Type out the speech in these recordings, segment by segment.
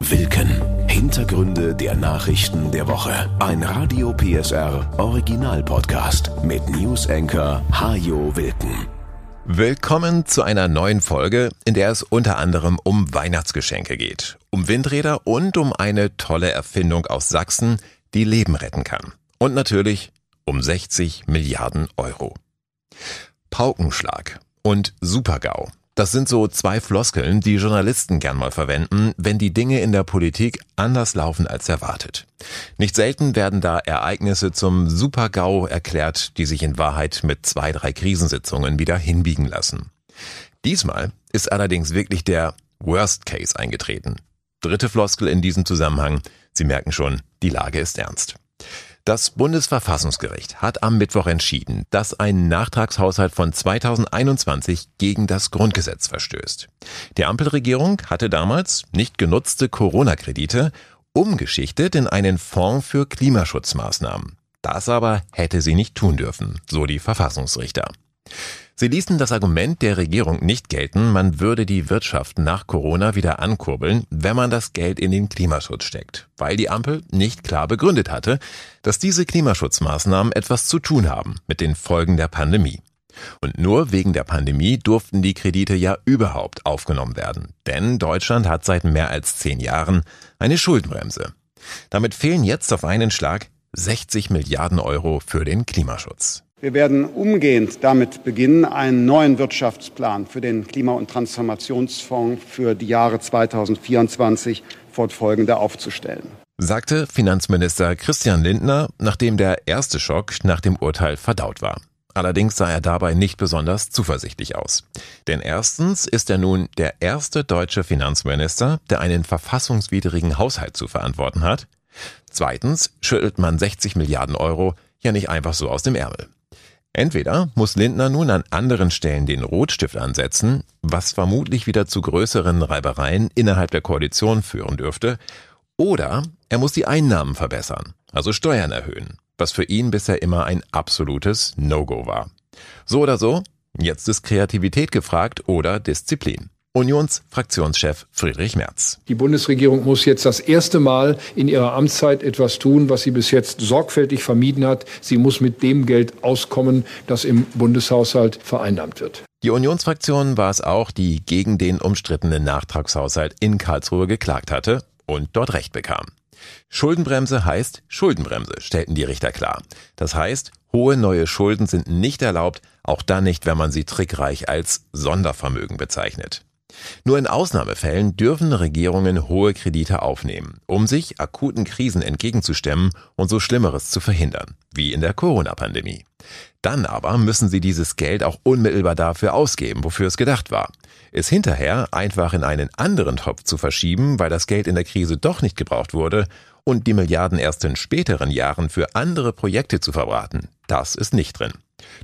Wilken. Hintergründe der Nachrichten der Woche. Ein Radio PSR Original Podcast mit News Anchor Hajo Wilken. Willkommen zu einer neuen Folge, in der es unter anderem um Weihnachtsgeschenke geht, um Windräder und um eine tolle Erfindung aus Sachsen, die Leben retten kann. Und natürlich um 60 Milliarden Euro. Paukenschlag und Supergau. Das sind so zwei Floskeln, die Journalisten gern mal verwenden, wenn die Dinge in der Politik anders laufen als erwartet. Nicht selten werden da Ereignisse zum Super-GAU erklärt, die sich in Wahrheit mit zwei, drei Krisensitzungen wieder hinbiegen lassen. Diesmal ist allerdings wirklich der Worst Case eingetreten. Dritte Floskel in diesem Zusammenhang. Sie merken schon, die Lage ist ernst. Das Bundesverfassungsgericht hat am Mittwoch entschieden, dass ein Nachtragshaushalt von 2021 gegen das Grundgesetz verstößt. Die Ampelregierung hatte damals nicht genutzte Corona-Kredite umgeschichtet in einen Fonds für Klimaschutzmaßnahmen. Das aber hätte sie nicht tun dürfen, so die Verfassungsrichter. Sie ließen das Argument der Regierung nicht gelten, man würde die Wirtschaft nach Corona wieder ankurbeln, wenn man das Geld in den Klimaschutz steckt, weil die Ampel nicht klar begründet hatte, dass diese Klimaschutzmaßnahmen etwas zu tun haben mit den Folgen der Pandemie. Und nur wegen der Pandemie durften die Kredite ja überhaupt aufgenommen werden. Denn Deutschland hat seit mehr als zehn Jahren eine Schuldenbremse. Damit fehlen jetzt auf einen Schlag 60 Milliarden Euro für den Klimaschutz. Wir werden umgehend damit beginnen, einen neuen Wirtschaftsplan für den Klima- und Transformationsfonds für die Jahre 2024 fortfolgende aufzustellen. Sagte Finanzminister Christian Lindner, nachdem der erste Schock nach dem Urteil verdaut war. Allerdings sah er dabei nicht besonders zuversichtlich aus. Denn erstens ist er nun der erste deutsche Finanzminister, der einen verfassungswidrigen Haushalt zu verantworten hat. Zweitens schüttelt man 60 Milliarden Euro ja nicht einfach so aus dem Ärmel. Entweder muss Lindner nun an anderen Stellen den Rotstift ansetzen, was vermutlich wieder zu größeren Reibereien innerhalb der Koalition führen dürfte, oder er muss die Einnahmen verbessern, also Steuern erhöhen, was für ihn bisher immer ein absolutes No-Go war. So oder so, jetzt ist Kreativität gefragt oder Disziplin. Unionsfraktionschef Friedrich Merz. Die Bundesregierung muss jetzt das erste Mal in ihrer Amtszeit etwas tun, was sie bis jetzt sorgfältig vermieden hat. Sie muss mit dem Geld auskommen, das im Bundeshaushalt vereinnahmt wird. Die Unionsfraktion war es auch, die gegen den umstrittenen Nachtragshaushalt in Karlsruhe geklagt hatte und dort Recht bekam. Schuldenbremse heißt Schuldenbremse, stellten die Richter klar. Das heißt, hohe neue Schulden sind nicht erlaubt, auch dann nicht, wenn man sie trickreich als Sondervermögen bezeichnet. Nur in Ausnahmefällen dürfen Regierungen hohe Kredite aufnehmen, um sich akuten Krisen entgegenzustemmen und so Schlimmeres zu verhindern, wie in der Corona-Pandemie. Dann aber müssen sie dieses Geld auch unmittelbar dafür ausgeben, wofür es gedacht war. Es hinterher einfach in einen anderen Topf zu verschieben, weil das Geld in der Krise doch nicht gebraucht wurde, und die Milliarden erst in späteren Jahren für andere Projekte zu verbraten, das ist nicht drin.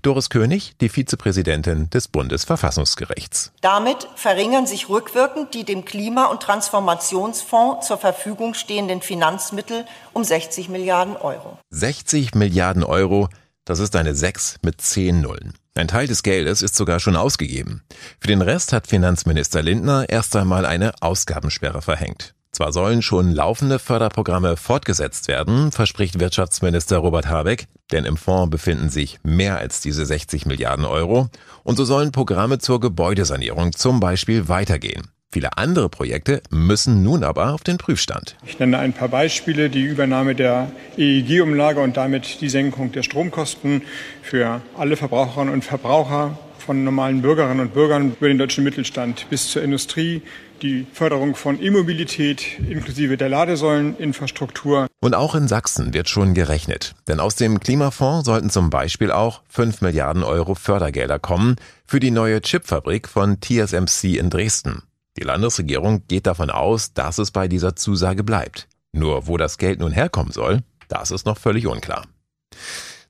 Doris König, die Vizepräsidentin des Bundesverfassungsgerichts. Damit verringern sich rückwirkend die dem Klima- und Transformationsfonds zur Verfügung stehenden Finanzmittel um 60 Milliarden Euro. 60 Milliarden Euro, das ist eine 6 mit 10 Nullen. Ein Teil des Geldes ist sogar schon ausgegeben. Für den Rest hat Finanzminister Lindner erst einmal eine Ausgabensperre verhängt. Zwar sollen schon laufende Förderprogramme fortgesetzt werden, verspricht Wirtschaftsminister Robert Habeck, denn im Fonds befinden sich mehr als diese 60 Milliarden Euro, und so sollen Programme zur Gebäudesanierung zum Beispiel weitergehen. Viele andere Projekte müssen nun aber auf den Prüfstand. Ich nenne ein paar Beispiele. Die Übernahme der EEG-Umlage und damit die Senkung der Stromkosten für alle Verbraucherinnen und Verbraucher von normalen Bürgerinnen und Bürgern über den deutschen Mittelstand bis zur Industrie, die Förderung von E-Mobilität inklusive der Ladesäuleninfrastruktur. Und auch in Sachsen wird schon gerechnet. Denn aus dem Klimafonds sollten zum Beispiel auch 5 Milliarden Euro Fördergelder kommen für die neue Chipfabrik von TSMC in Dresden. Die Landesregierung geht davon aus, dass es bei dieser Zusage bleibt. Nur wo das Geld nun herkommen soll, das ist noch völlig unklar.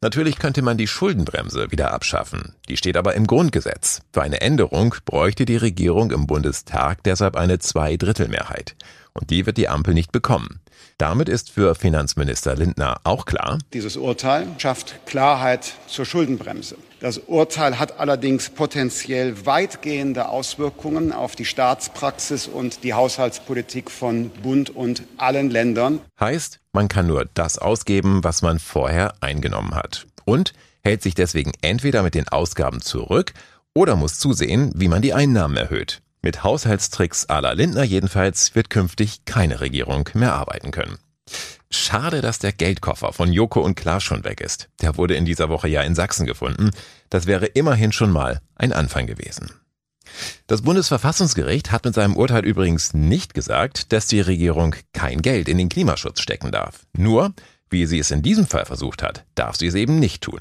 Natürlich könnte man die Schuldenbremse wieder abschaffen. Die steht aber im Grundgesetz. Für eine Änderung bräuchte die Regierung im Bundestag deshalb eine Zweidrittelmehrheit. Und die wird die Ampel nicht bekommen. Damit ist für Finanzminister Lindner auch klar, dieses Urteil schafft Klarheit zur Schuldenbremse. Das Urteil hat allerdings potenziell weitgehende Auswirkungen auf die Staatspraxis und die Haushaltspolitik von Bund und allen Ländern. Heißt, man kann nur das ausgeben, was man vorher eingenommen hat. Und hält sich deswegen entweder mit den Ausgaben zurück oder muss zusehen, wie man die Einnahmen erhöht. Mit Haushaltstricks à la Lindner jedenfalls wird künftig keine Regierung mehr arbeiten können. Schade, dass der Geldkoffer von Joko und Klaas schon weg ist. Der wurde in dieser Woche ja in Sachsen gefunden. Das wäre immerhin schon mal ein Anfang gewesen. Das Bundesverfassungsgericht hat mit seinem Urteil übrigens nicht gesagt, dass die Regierung kein Geld in den Klimaschutz stecken darf. Nur, wie sie es in diesem Fall versucht hat, darf sie es eben nicht tun.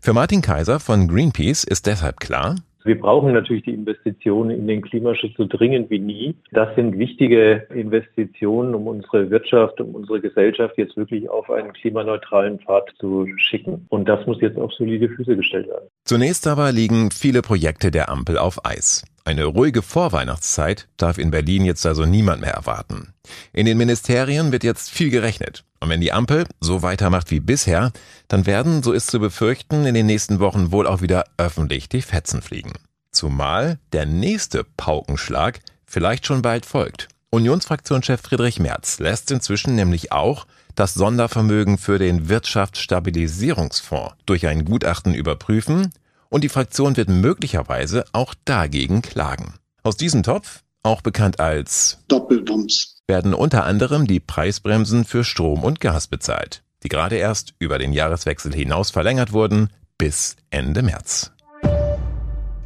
Für Martin Kaiser von Greenpeace ist deshalb klar, wir brauchen natürlich die Investitionen in den Klimaschutz so dringend wie nie. Das sind wichtige Investitionen, um unsere Wirtschaft, um unsere Gesellschaft jetzt wirklich auf einen klimaneutralen Pfad zu schicken. Und das muss jetzt auf solide Füße gestellt werden. Zunächst aber liegen viele Projekte der Ampel auf Eis. Eine ruhige Vorweihnachtszeit darf in Berlin jetzt also niemand mehr erwarten. In den Ministerien wird jetzt viel gerechnet. Und wenn die Ampel so weitermacht wie bisher, dann werden, so ist zu befürchten, in den nächsten Wochen wohl auch wieder öffentlich die Fetzen fliegen. Zumal der nächste Paukenschlag vielleicht schon bald folgt. Unionsfraktionschef Friedrich Merz lässt inzwischen nämlich auch das Sondervermögen für den Wirtschaftsstabilisierungsfonds durch ein Gutachten überprüfen und die Fraktion wird möglicherweise auch dagegen klagen. Aus diesem Topf, auch bekannt als Doppelwumms, werden unter anderem die Preisbremsen für Strom und Gas bezahlt, die gerade erst über den Jahreswechsel hinaus verlängert wurden bis Ende März.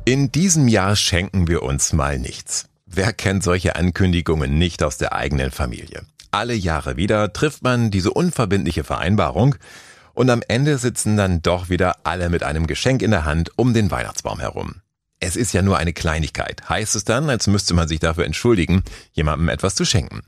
In diesem Jahr schenken wir uns mal nichts. Wer kennt solche Ankündigungen nicht aus der eigenen Familie? Alle Jahre wieder trifft man diese unverbindliche Vereinbarung und am Ende sitzen dann doch wieder alle mit einem Geschenk in der Hand um den Weihnachtsbaum herum. Es ist ja nur eine Kleinigkeit, heißt es dann, als müsste man sich dafür entschuldigen, jemandem etwas zu schenken.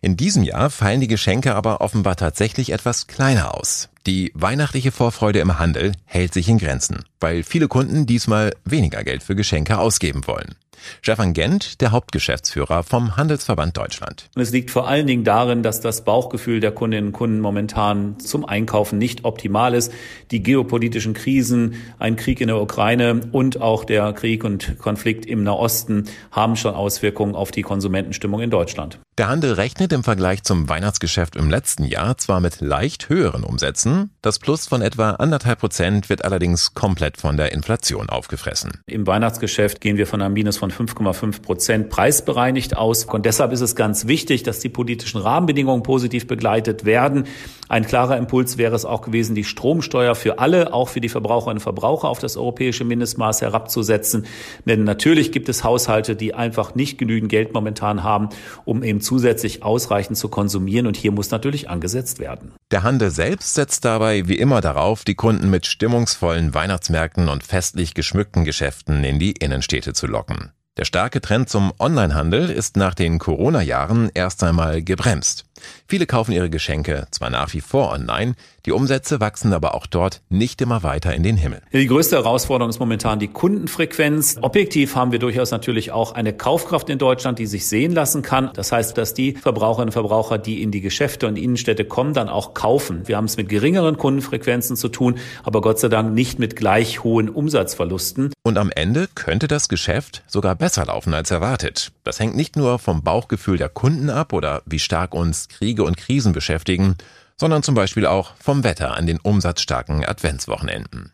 In diesem Jahr fallen die Geschenke aber offenbar tatsächlich etwas kleiner aus. Die weihnachtliche Vorfreude im Handel hält sich in Grenzen, weil viele Kunden diesmal weniger Geld für Geschenke ausgeben wollen. Stefan Gent, der Hauptgeschäftsführer vom Handelsverband Deutschland. Und es liegt vor allen Dingen darin, dass das Bauchgefühl der Kundinnen und Kunden momentan zum Einkaufen nicht optimal ist. Die geopolitischen Krisen, ein Krieg in der Ukraine und auch der Krieg und Konflikt im Nahosten haben schon Auswirkungen auf die Konsumentenstimmung in Deutschland. Der Handel rechnet im Vergleich zum Weihnachtsgeschäft im letzten Jahr zwar mit leicht höheren Umsätzen, das Plus von etwa anderthalb Prozent wird allerdings komplett von der Inflation aufgefressen. Im Weihnachtsgeschäft gehen wir von einem Minus von 5,5 Prozent preisbereinigt aus. Und deshalb ist es ganz wichtig, dass die politischen Rahmenbedingungen positiv begleitet werden. Ein klarer Impuls wäre es auch gewesen, die Stromsteuer für alle, auch für die Verbraucherinnen und Verbraucher auf das europäische Mindestmaß herabzusetzen. Denn natürlich gibt es Haushalte, die einfach nicht genügend Geld momentan haben, um eben zusätzlich ausreichend zu konsumieren. Und hier muss natürlich angesetzt werden. Der Handel selbst setzt dabei wie immer darauf, die Kunden mit stimmungsvollen Weihnachtsmärkten und festlich geschmückten Geschäften in die Innenstädte zu locken. Der starke Trend zum Onlinehandel ist nach den Corona-Jahren erst einmal gebremst. Viele kaufen ihre Geschenke zwar nach wie vor online, die Umsätze wachsen aber auch dort nicht immer weiter in den Himmel. Die größte Herausforderung ist momentan die Kundenfrequenz. Objektiv haben wir durchaus natürlich auch eine Kaufkraft in Deutschland, die sich sehen lassen kann. Das heißt, dass die Verbraucherinnen und Verbraucher, die in die Geschäfte und Innenstädte kommen, dann auch kaufen. Wir haben es mit geringeren Kundenfrequenzen zu tun, aber Gott sei Dank nicht mit gleich hohen Umsatzverlusten. Und am Ende könnte das Geschäft sogar besser laufen als erwartet. Das hängt nicht nur vom Bauchgefühl der Kunden ab oder wie stark uns Kriege und Krisen beschäftigen, sondern zum Beispiel auch vom Wetter an den umsatzstarken Adventswochenenden.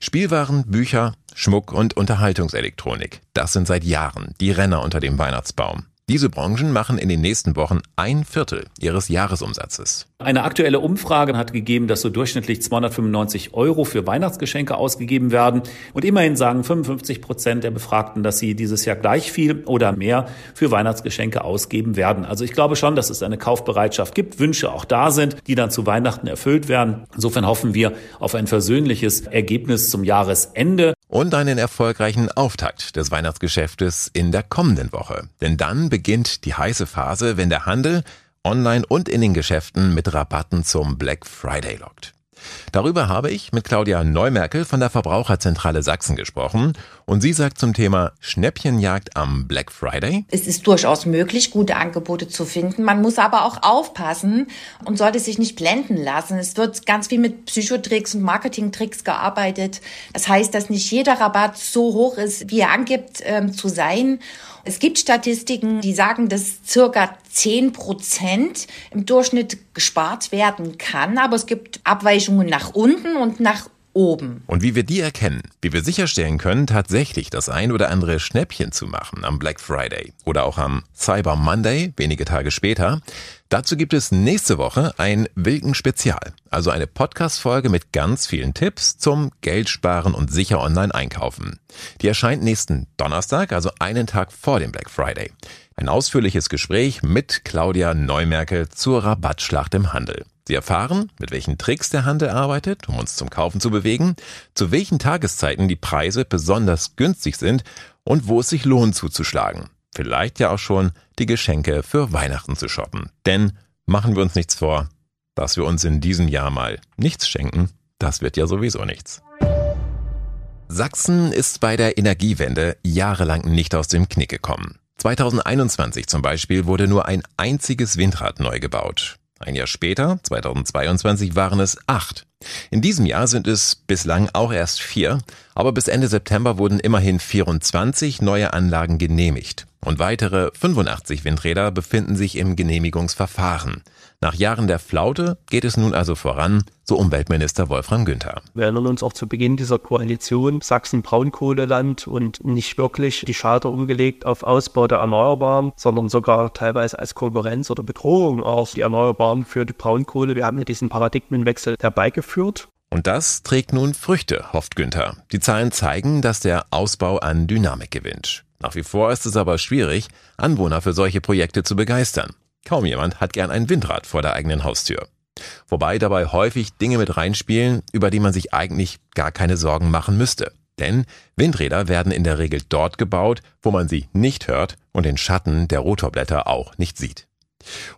Spielwaren, Bücher, Schmuck und Unterhaltungselektronik, das sind seit Jahren die Renner unter dem Weihnachtsbaum. Diese Branchen machen in den nächsten Wochen ein Viertel ihres Jahresumsatzes. Eine aktuelle Umfrage hat gegeben, dass so durchschnittlich 295 Euro für Weihnachtsgeschenke ausgegeben werden. Und immerhin sagen 55 Prozent der Befragten, dass sie dieses Jahr gleich viel oder mehr für Weihnachtsgeschenke ausgeben werden. Also ich glaube schon, dass es eine Kaufbereitschaft gibt, Wünsche auch da sind, die dann zu Weihnachten erfüllt werden. Insofern hoffen wir auf ein versöhnliches Ergebnis zum Jahresende und einen erfolgreichen Auftakt des Weihnachtsgeschäftes in der kommenden Woche. Denn dann beginnt die heiße Phase, wenn der Handel online und in den Geschäften mit Rabatten zum Black Friday lockt. Darüber habe ich mit Claudia Neumerkel von der Verbraucherzentrale Sachsen gesprochen und sie sagt zum Thema Schnäppchenjagd am Black Friday. Es ist durchaus möglich, gute Angebote zu finden. Man muss aber auch aufpassen und sollte sich nicht blenden lassen. Es wird ganz viel mit Psychotricks und Marketingtricks gearbeitet. Das heißt, dass nicht jeder Rabatt so hoch ist, wie er angibt ähm, zu sein. Es gibt Statistiken, die sagen, dass circa 10 Prozent im Durchschnitt gespart werden kann, aber es gibt Abweichungen nach unten und nach oben. Und wie wir die erkennen, wie wir sicherstellen können, tatsächlich das ein oder andere Schnäppchen zu machen am Black Friday oder auch am Cyber Monday, wenige Tage später, dazu gibt es nächste Woche ein Wilken Spezial, also eine Podcast-Folge mit ganz vielen Tipps zum Geldsparen und sicher online einkaufen. Die erscheint nächsten Donnerstag, also einen Tag vor dem Black Friday. Ein ausführliches Gespräch mit Claudia Neumerkel zur Rabattschlacht im Handel. Sie erfahren, mit welchen Tricks der Handel arbeitet, um uns zum Kaufen zu bewegen, zu welchen Tageszeiten die Preise besonders günstig sind und wo es sich lohnt zuzuschlagen. Vielleicht ja auch schon die Geschenke für Weihnachten zu shoppen. Denn machen wir uns nichts vor, dass wir uns in diesem Jahr mal nichts schenken, das wird ja sowieso nichts. Sachsen ist bei der Energiewende jahrelang nicht aus dem Knick gekommen. 2021 zum Beispiel wurde nur ein einziges Windrad neu gebaut. Ein Jahr später, 2022, waren es acht. In diesem Jahr sind es bislang auch erst vier, aber bis Ende September wurden immerhin 24 neue Anlagen genehmigt und weitere 85 Windräder befinden sich im Genehmigungsverfahren. Nach Jahren der Flaute geht es nun also voran, so Umweltminister Wolfram Günther. Wir erinnern uns auch zu Beginn dieser Koalition Sachsen Braunkohleland und nicht wirklich die Schalter umgelegt auf Ausbau der Erneuerbaren, sondern sogar teilweise als Konkurrenz oder Bedrohung auch die Erneuerbaren für die Braunkohle. Wir haben ja diesen Paradigmenwechsel herbeigeführt. Und das trägt nun Früchte, hofft Günther. Die Zahlen zeigen, dass der Ausbau an Dynamik gewinnt. Nach wie vor ist es aber schwierig, Anwohner für solche Projekte zu begeistern. Kaum jemand hat gern ein Windrad vor der eigenen Haustür. Wobei dabei häufig Dinge mit reinspielen, über die man sich eigentlich gar keine Sorgen machen müsste. Denn Windräder werden in der Regel dort gebaut, wo man sie nicht hört und den Schatten der Rotorblätter auch nicht sieht.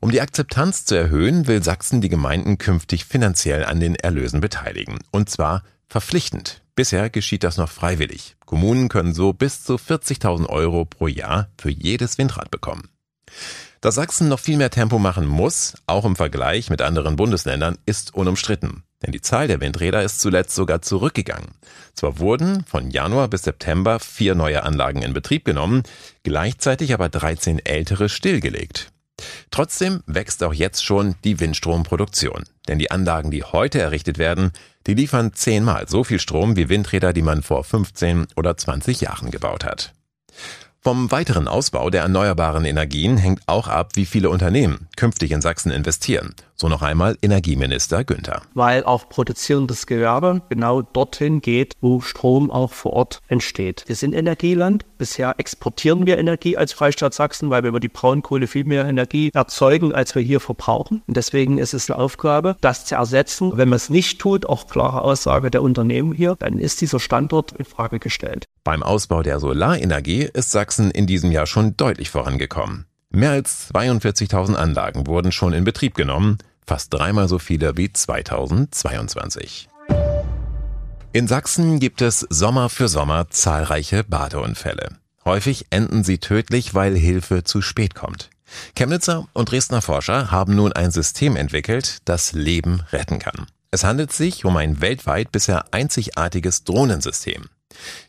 Um die Akzeptanz zu erhöhen, will Sachsen die Gemeinden künftig finanziell an den Erlösen beteiligen. Und zwar verpflichtend. Bisher geschieht das noch freiwillig. Kommunen können so bis zu 40.000 Euro pro Jahr für jedes Windrad bekommen. Dass Sachsen noch viel mehr Tempo machen muss, auch im Vergleich mit anderen Bundesländern, ist unumstritten. Denn die Zahl der Windräder ist zuletzt sogar zurückgegangen. Zwar wurden von Januar bis September vier neue Anlagen in Betrieb genommen, gleichzeitig aber 13 ältere stillgelegt. Trotzdem wächst auch jetzt schon die Windstromproduktion. Denn die Anlagen, die heute errichtet werden, die liefern zehnmal so viel Strom wie Windräder, die man vor 15 oder 20 Jahren gebaut hat. Vom weiteren Ausbau der erneuerbaren Energien hängt auch ab, wie viele Unternehmen künftig in Sachsen investieren. So noch einmal Energieminister Günther. Weil auch produzierendes Gewerbe genau dorthin geht, wo Strom auch vor Ort entsteht. Wir sind Energieland. Bisher exportieren wir Energie als Freistaat Sachsen, weil wir über die Braunkohle viel mehr Energie erzeugen, als wir hier verbrauchen. Und deswegen ist es eine Aufgabe, das zu ersetzen. Wenn man es nicht tut, auch klare Aussage der Unternehmen hier, dann ist dieser Standort in Frage gestellt. Beim Ausbau der Solarenergie ist Sachsen in diesem Jahr schon deutlich vorangekommen. Mehr als 42.000 Anlagen wurden schon in Betrieb genommen, fast dreimal so viele wie 2022. In Sachsen gibt es Sommer für Sommer zahlreiche Badeunfälle. Häufig enden sie tödlich, weil Hilfe zu spät kommt. Chemnitzer und Dresdner Forscher haben nun ein System entwickelt, das Leben retten kann. Es handelt sich um ein weltweit bisher einzigartiges Drohnensystem.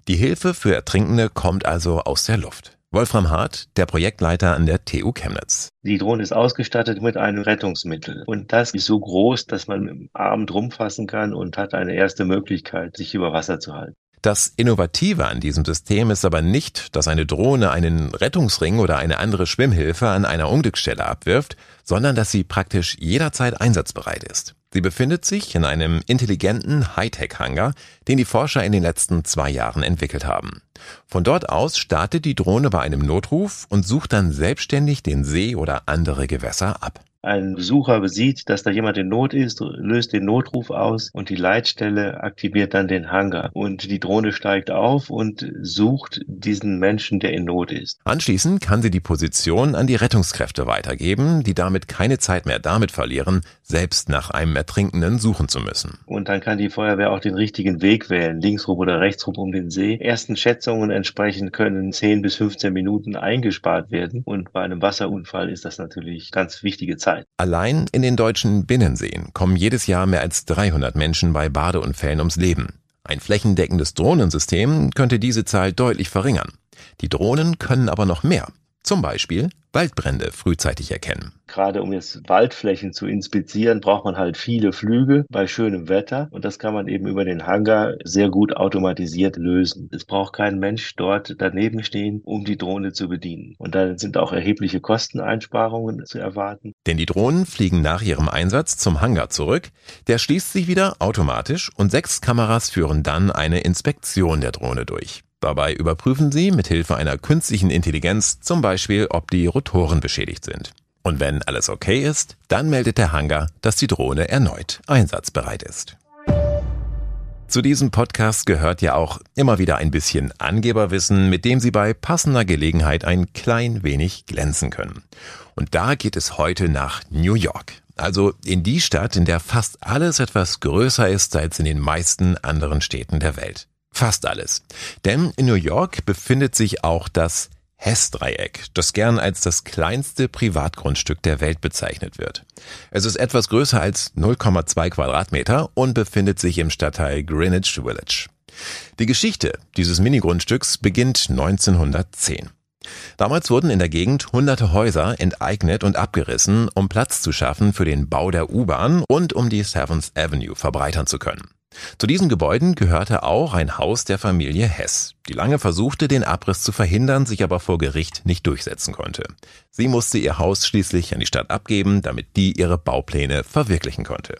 Die Hilfe für Ertrinkende kommt also aus der Luft. Wolfram Hart, der Projektleiter an der TU Chemnitz. Die Drohne ist ausgestattet mit einem Rettungsmittel. Und das ist so groß, dass man mit dem Arm drum fassen kann und hat eine erste Möglichkeit, sich über Wasser zu halten. Das Innovative an diesem System ist aber nicht, dass eine Drohne einen Rettungsring oder eine andere Schwimmhilfe an einer Unglücksstelle abwirft, sondern dass sie praktisch jederzeit einsatzbereit ist. Sie befindet sich in einem intelligenten Hightech-Hangar, den die Forscher in den letzten zwei Jahren entwickelt haben. Von dort aus startet die Drohne bei einem Notruf und sucht dann selbstständig den See oder andere Gewässer ab. Ein Besucher sieht, dass da jemand in Not ist, löst den Notruf aus und die Leitstelle aktiviert dann den Hangar. Und die Drohne steigt auf und sucht diesen Menschen, der in Not ist. Anschließend kann sie die Position an die Rettungskräfte weitergeben, die damit keine Zeit mehr damit verlieren, selbst nach einem Ertrinkenden suchen zu müssen. Und dann kann die Feuerwehr auch den richtigen Weg wählen, linksrum oder rechtsrum um den See. Ersten Schätzungen entsprechend können 10 bis 15 Minuten eingespart werden. Und bei einem Wasserunfall ist das natürlich ganz wichtige Zeit. Allein in den deutschen Binnenseen kommen jedes Jahr mehr als 300 Menschen bei Badeunfällen ums Leben. Ein flächendeckendes Drohnensystem könnte diese Zahl deutlich verringern. Die Drohnen können aber noch mehr. Zum Beispiel Waldbrände frühzeitig erkennen. Gerade um jetzt Waldflächen zu inspizieren, braucht man halt viele Flüge bei schönem Wetter und das kann man eben über den Hangar sehr gut automatisiert lösen. Es braucht kein Mensch dort daneben stehen, um die Drohne zu bedienen. Und dann sind auch erhebliche Kosteneinsparungen zu erwarten. Denn die Drohnen fliegen nach ihrem Einsatz zum Hangar zurück, der schließt sich wieder automatisch und sechs Kameras führen dann eine Inspektion der Drohne durch. Dabei überprüfen sie mit Hilfe einer künstlichen Intelligenz zum Beispiel, ob die Rotoren beschädigt sind. Und wenn alles okay ist, dann meldet der Hangar, dass die Drohne erneut einsatzbereit ist. Zu diesem Podcast gehört ja auch immer wieder ein bisschen Angeberwissen, mit dem Sie bei passender Gelegenheit ein klein wenig glänzen können. Und da geht es heute nach New York. Also in die Stadt, in der fast alles etwas größer ist als in den meisten anderen Städten der Welt. Fast alles. Denn in New York befindet sich auch das Hess-Dreieck, das gern als das kleinste Privatgrundstück der Welt bezeichnet wird. Es ist etwas größer als 0,2 Quadratmeter und befindet sich im Stadtteil Greenwich Village. Die Geschichte dieses Minigrundstücks beginnt 1910. Damals wurden in der Gegend hunderte Häuser enteignet und abgerissen, um Platz zu schaffen für den Bau der U-Bahn und um die Seventh Avenue verbreitern zu können. Zu diesen Gebäuden gehörte auch ein Haus der Familie Hess, die lange versuchte, den Abriss zu verhindern, sich aber vor Gericht nicht durchsetzen konnte. Sie musste ihr Haus schließlich an die Stadt abgeben, damit die ihre Baupläne verwirklichen konnte.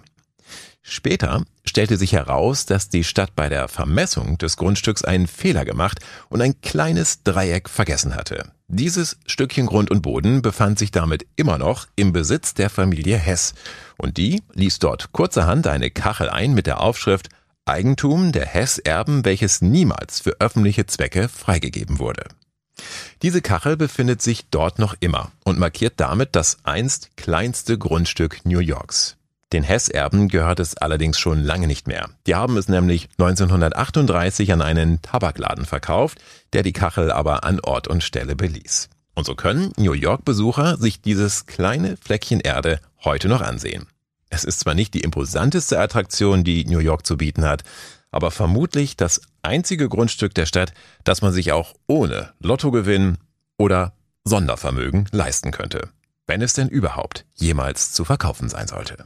Später stellte sich heraus, dass die Stadt bei der Vermessung des Grundstücks einen Fehler gemacht und ein kleines Dreieck vergessen hatte. Dieses Stückchen Grund und Boden befand sich damit immer noch im Besitz der Familie Hess und die ließ dort kurzerhand eine Kachel ein mit der Aufschrift Eigentum der Hess-Erben, welches niemals für öffentliche Zwecke freigegeben wurde. Diese Kachel befindet sich dort noch immer und markiert damit das einst kleinste Grundstück New Yorks. Den Hess-Erben gehört es allerdings schon lange nicht mehr. Die haben es nämlich 1938 an einen Tabakladen verkauft, der die Kachel aber an Ort und Stelle beließ. Und so können New York-Besucher sich dieses kleine Fleckchen Erde heute noch ansehen. Es ist zwar nicht die imposanteste Attraktion, die New York zu bieten hat, aber vermutlich das einzige Grundstück der Stadt, das man sich auch ohne Lottogewinn oder Sondervermögen leisten könnte. Wenn es denn überhaupt jemals zu verkaufen sein sollte.